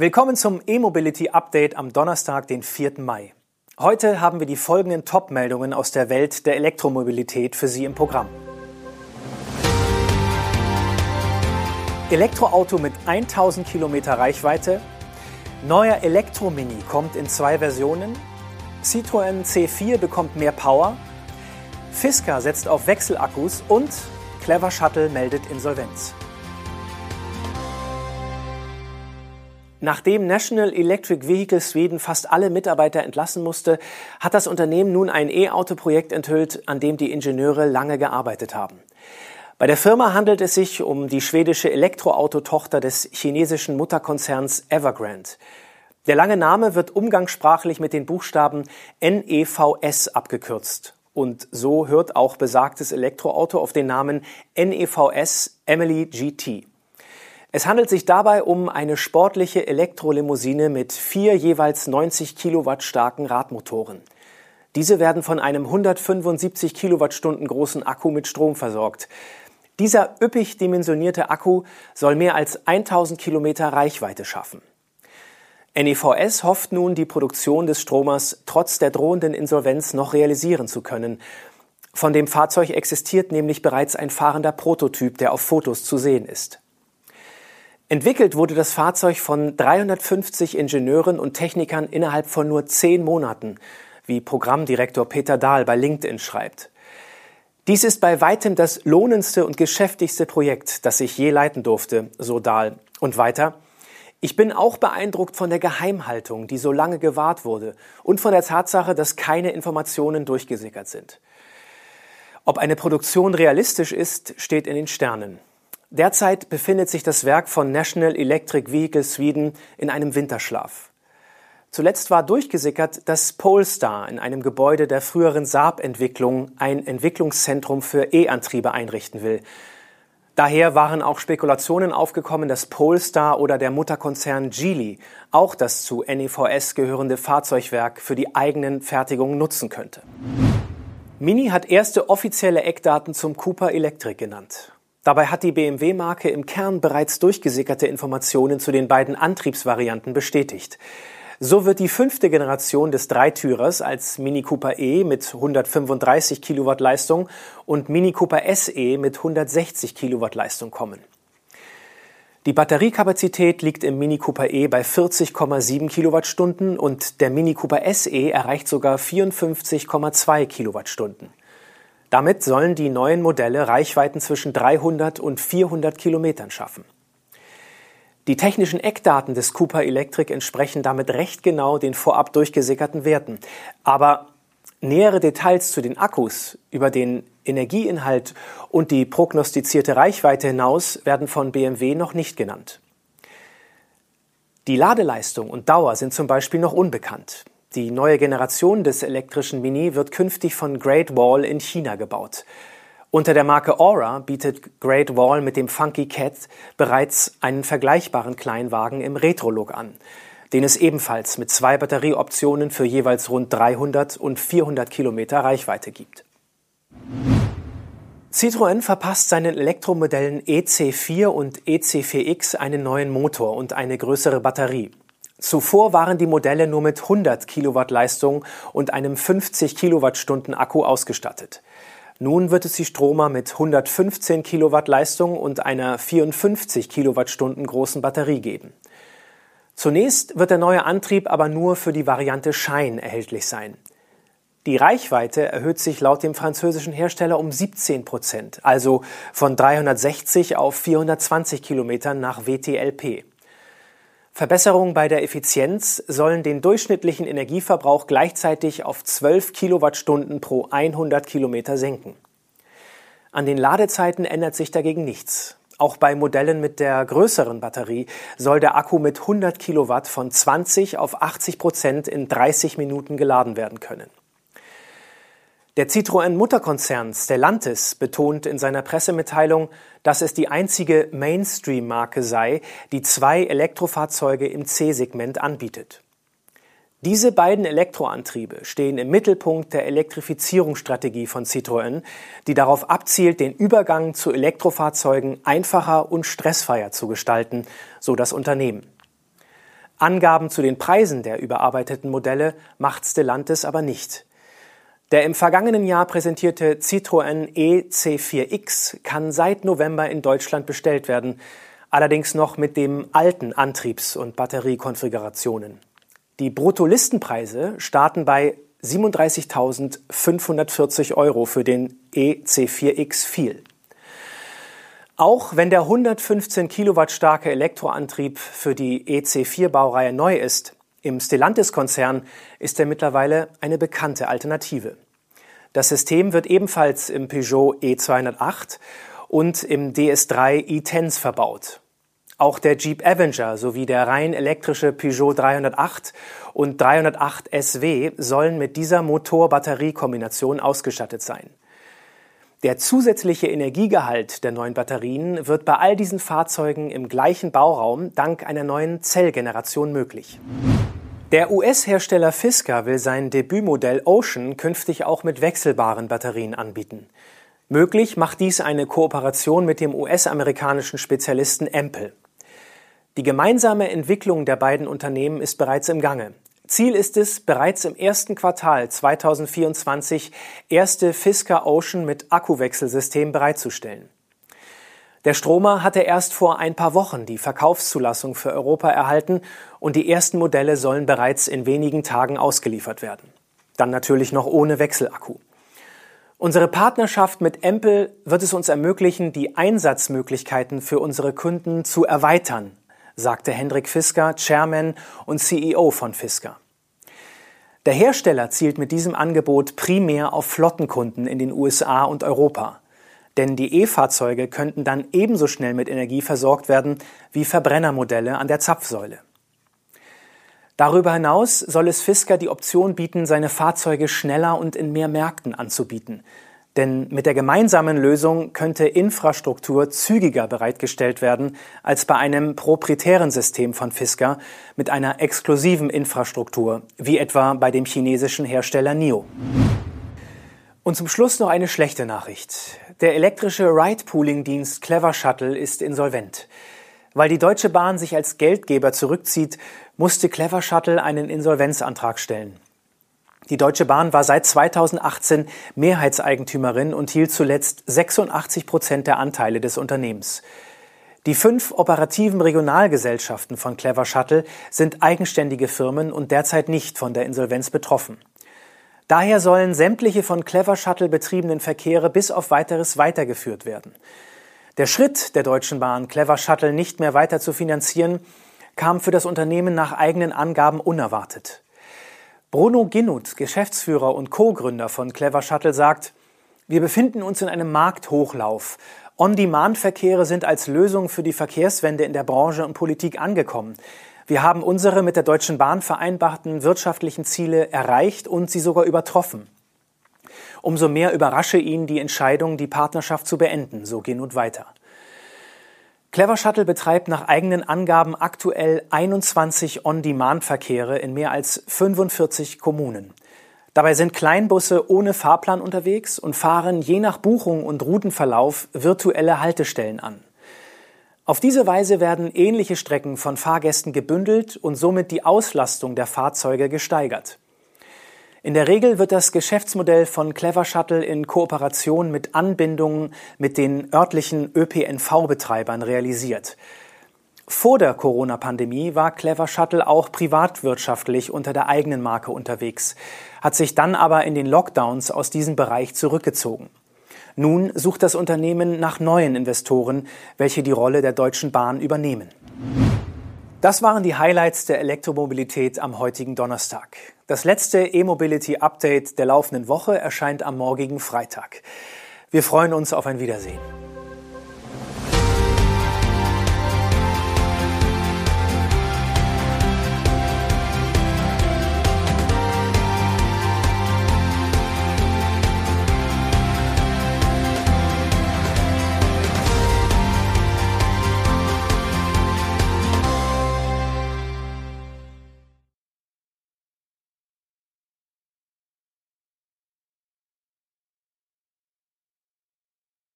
Willkommen zum E-Mobility Update am Donnerstag, den 4. Mai. Heute haben wir die folgenden Top-Meldungen aus der Welt der Elektromobilität für Sie im Programm. Elektroauto mit 1000 Kilometer Reichweite. Neuer Elektromini kommt in zwei Versionen. Citroën C4 bekommt mehr Power. Fisker setzt auf Wechselakkus und Clever Shuttle meldet Insolvenz. Nachdem National Electric Vehicle Sweden fast alle Mitarbeiter entlassen musste, hat das Unternehmen nun ein E-Auto-Projekt enthüllt, an dem die Ingenieure lange gearbeitet haben. Bei der Firma handelt es sich um die schwedische Elektroautotochter des chinesischen Mutterkonzerns Evergrande. Der lange Name wird umgangssprachlich mit den Buchstaben NEVS abgekürzt. Und so hört auch besagtes Elektroauto auf den Namen NEVS Emily GT. Es handelt sich dabei um eine sportliche Elektrolimousine mit vier jeweils 90 Kilowatt starken Radmotoren. Diese werden von einem 175 Kilowattstunden großen Akku mit Strom versorgt. Dieser üppig dimensionierte Akku soll mehr als 1000 Kilometer Reichweite schaffen. NEVS hofft nun, die Produktion des Stromers trotz der drohenden Insolvenz noch realisieren zu können. Von dem Fahrzeug existiert nämlich bereits ein fahrender Prototyp, der auf Fotos zu sehen ist. Entwickelt wurde das Fahrzeug von 350 Ingenieuren und Technikern innerhalb von nur zehn Monaten, wie Programmdirektor Peter Dahl bei LinkedIn schreibt. Dies ist bei weitem das lohnendste und geschäftigste Projekt, das ich je leiten durfte, so Dahl. Und weiter. Ich bin auch beeindruckt von der Geheimhaltung, die so lange gewahrt wurde, und von der Tatsache, dass keine Informationen durchgesickert sind. Ob eine Produktion realistisch ist, steht in den Sternen. Derzeit befindet sich das Werk von National Electric Vehicle Sweden in einem Winterschlaf. Zuletzt war durchgesickert, dass Polestar in einem Gebäude der früheren Saab-Entwicklung ein Entwicklungszentrum für E-Antriebe einrichten will. Daher waren auch Spekulationen aufgekommen, dass Polestar oder der Mutterkonzern Geely auch das zu NEVS gehörende Fahrzeugwerk für die eigenen Fertigungen nutzen könnte. Mini hat erste offizielle Eckdaten zum Cooper Electric genannt. Dabei hat die BMW-Marke im Kern bereits durchgesickerte Informationen zu den beiden Antriebsvarianten bestätigt. So wird die fünfte Generation des Dreitürers als Mini Cooper E mit 135 Kilowatt Leistung und Mini Cooper SE mit 160 Kilowatt Leistung kommen. Die Batteriekapazität liegt im Mini Cooper E bei 40,7 Kilowattstunden und der Mini Cooper SE erreicht sogar 54,2 Kilowattstunden. Damit sollen die neuen Modelle Reichweiten zwischen 300 und 400 Kilometern schaffen. Die technischen Eckdaten des Cooper Electric entsprechen damit recht genau den vorab durchgesickerten Werten. Aber nähere Details zu den Akkus, über den Energieinhalt und die prognostizierte Reichweite hinaus werden von BMW noch nicht genannt. Die Ladeleistung und Dauer sind zum Beispiel noch unbekannt. Die neue Generation des elektrischen Mini wird künftig von Great Wall in China gebaut. Unter der Marke Aura bietet Great Wall mit dem Funky Cat bereits einen vergleichbaren Kleinwagen im Retro-Look an, den es ebenfalls mit zwei Batterieoptionen für jeweils rund 300 und 400 Kilometer Reichweite gibt. Citroën verpasst seinen Elektromodellen EC4 und EC4X einen neuen Motor und eine größere Batterie. Zuvor waren die Modelle nur mit 100 Kilowatt Leistung und einem 50 Kilowattstunden Akku ausgestattet. Nun wird es die Stromer mit 115 Kilowatt Leistung und einer 54 Kilowattstunden großen Batterie geben. Zunächst wird der neue Antrieb aber nur für die Variante Shine erhältlich sein. Die Reichweite erhöht sich laut dem französischen Hersteller um 17 Prozent, also von 360 auf 420 Kilometern nach WTLP. Verbesserungen bei der Effizienz sollen den durchschnittlichen Energieverbrauch gleichzeitig auf 12 Kilowattstunden pro 100 Kilometer senken. An den Ladezeiten ändert sich dagegen nichts. Auch bei Modellen mit der größeren Batterie soll der Akku mit 100 Kilowatt von 20 auf 80 Prozent in 30 Minuten geladen werden können. Der Citroën-Mutterkonzern Stellantis betont in seiner Pressemitteilung, dass es die einzige Mainstream-Marke sei, die zwei Elektrofahrzeuge im C-Segment anbietet. Diese beiden Elektroantriebe stehen im Mittelpunkt der Elektrifizierungsstrategie von Citroën, die darauf abzielt, den Übergang zu Elektrofahrzeugen einfacher und stressfreier zu gestalten, so das Unternehmen. Angaben zu den Preisen der überarbeiteten Modelle macht Stellantis aber nicht. Der im vergangenen Jahr präsentierte Citroën EC4X kann seit November in Deutschland bestellt werden, allerdings noch mit dem alten Antriebs- und Batteriekonfigurationen. Die Bruttolistenpreise starten bei 37.540 Euro für den EC4X viel. Auch wenn der 115 Kilowatt starke Elektroantrieb für die EC4-Baureihe neu ist, im Stellantis-Konzern ist er mittlerweile eine bekannte Alternative. Das System wird ebenfalls im Peugeot E208 und im DS3 e-Tens verbaut. Auch der Jeep Avenger sowie der rein elektrische Peugeot 308 und 308 SW sollen mit dieser Motor-Batterie-Kombination ausgestattet sein. Der zusätzliche Energiegehalt der neuen Batterien wird bei all diesen Fahrzeugen im gleichen Bauraum dank einer neuen Zellgeneration möglich. Der US-Hersteller Fisker will sein Debütmodell Ocean künftig auch mit wechselbaren Batterien anbieten. Möglich macht dies eine Kooperation mit dem US-amerikanischen Spezialisten Empel. Die gemeinsame Entwicklung der beiden Unternehmen ist bereits im Gange. Ziel ist es, bereits im ersten Quartal 2024 erste Fisker Ocean mit Akkuwechselsystem bereitzustellen. Der Stromer hatte erst vor ein paar Wochen die Verkaufszulassung für Europa erhalten und die ersten Modelle sollen bereits in wenigen Tagen ausgeliefert werden. Dann natürlich noch ohne Wechselakku. Unsere Partnerschaft mit Empel wird es uns ermöglichen, die Einsatzmöglichkeiten für unsere Kunden zu erweitern, sagte Hendrik Fisker, Chairman und CEO von Fisker. Der Hersteller zielt mit diesem Angebot primär auf Flottenkunden in den USA und Europa. Denn die E-Fahrzeuge könnten dann ebenso schnell mit Energie versorgt werden wie Verbrennermodelle an der Zapfsäule. Darüber hinaus soll es Fisker die Option bieten, seine Fahrzeuge schneller und in mehr Märkten anzubieten, denn mit der gemeinsamen Lösung könnte Infrastruktur zügiger bereitgestellt werden als bei einem proprietären System von Fisker mit einer exklusiven Infrastruktur, wie etwa bei dem chinesischen Hersteller NIO. Und zum Schluss noch eine schlechte Nachricht. Der elektrische Ride-Pooling-Dienst Clever Shuttle ist insolvent. Weil die Deutsche Bahn sich als Geldgeber zurückzieht, musste Clever Shuttle einen Insolvenzantrag stellen. Die Deutsche Bahn war seit 2018 Mehrheitseigentümerin und hielt zuletzt 86 Prozent der Anteile des Unternehmens. Die fünf operativen Regionalgesellschaften von Clever Shuttle sind eigenständige Firmen und derzeit nicht von der Insolvenz betroffen. Daher sollen sämtliche von Clever Shuttle betriebenen Verkehre bis auf weiteres weitergeführt werden. Der Schritt der Deutschen Bahn, Clever Shuttle nicht mehr weiter zu finanzieren, kam für das Unternehmen nach eigenen Angaben unerwartet. Bruno Ginnut, Geschäftsführer und Co-Gründer von Clever Shuttle, sagt, wir befinden uns in einem Markthochlauf. On-Demand-Verkehre sind als Lösung für die Verkehrswende in der Branche und Politik angekommen. Wir haben unsere mit der Deutschen Bahn vereinbarten wirtschaftlichen Ziele erreicht und sie sogar übertroffen. Umso mehr überrasche ihn die Entscheidung, die Partnerschaft zu beenden, so Genut weiter. Clever Shuttle betreibt nach eigenen Angaben aktuell 21 On-Demand-Verkehre in mehr als 45 Kommunen. Dabei sind Kleinbusse ohne Fahrplan unterwegs und fahren je nach Buchung und Routenverlauf virtuelle Haltestellen an. Auf diese Weise werden ähnliche Strecken von Fahrgästen gebündelt und somit die Auslastung der Fahrzeuge gesteigert. In der Regel wird das Geschäftsmodell von Clever Shuttle in Kooperation mit Anbindungen mit den örtlichen ÖPNV-Betreibern realisiert. Vor der Corona-Pandemie war Clever Shuttle auch privatwirtschaftlich unter der eigenen Marke unterwegs, hat sich dann aber in den Lockdowns aus diesem Bereich zurückgezogen. Nun sucht das Unternehmen nach neuen Investoren, welche die Rolle der Deutschen Bahn übernehmen. Das waren die Highlights der Elektromobilität am heutigen Donnerstag. Das letzte E-Mobility Update der laufenden Woche erscheint am morgigen Freitag. Wir freuen uns auf ein Wiedersehen.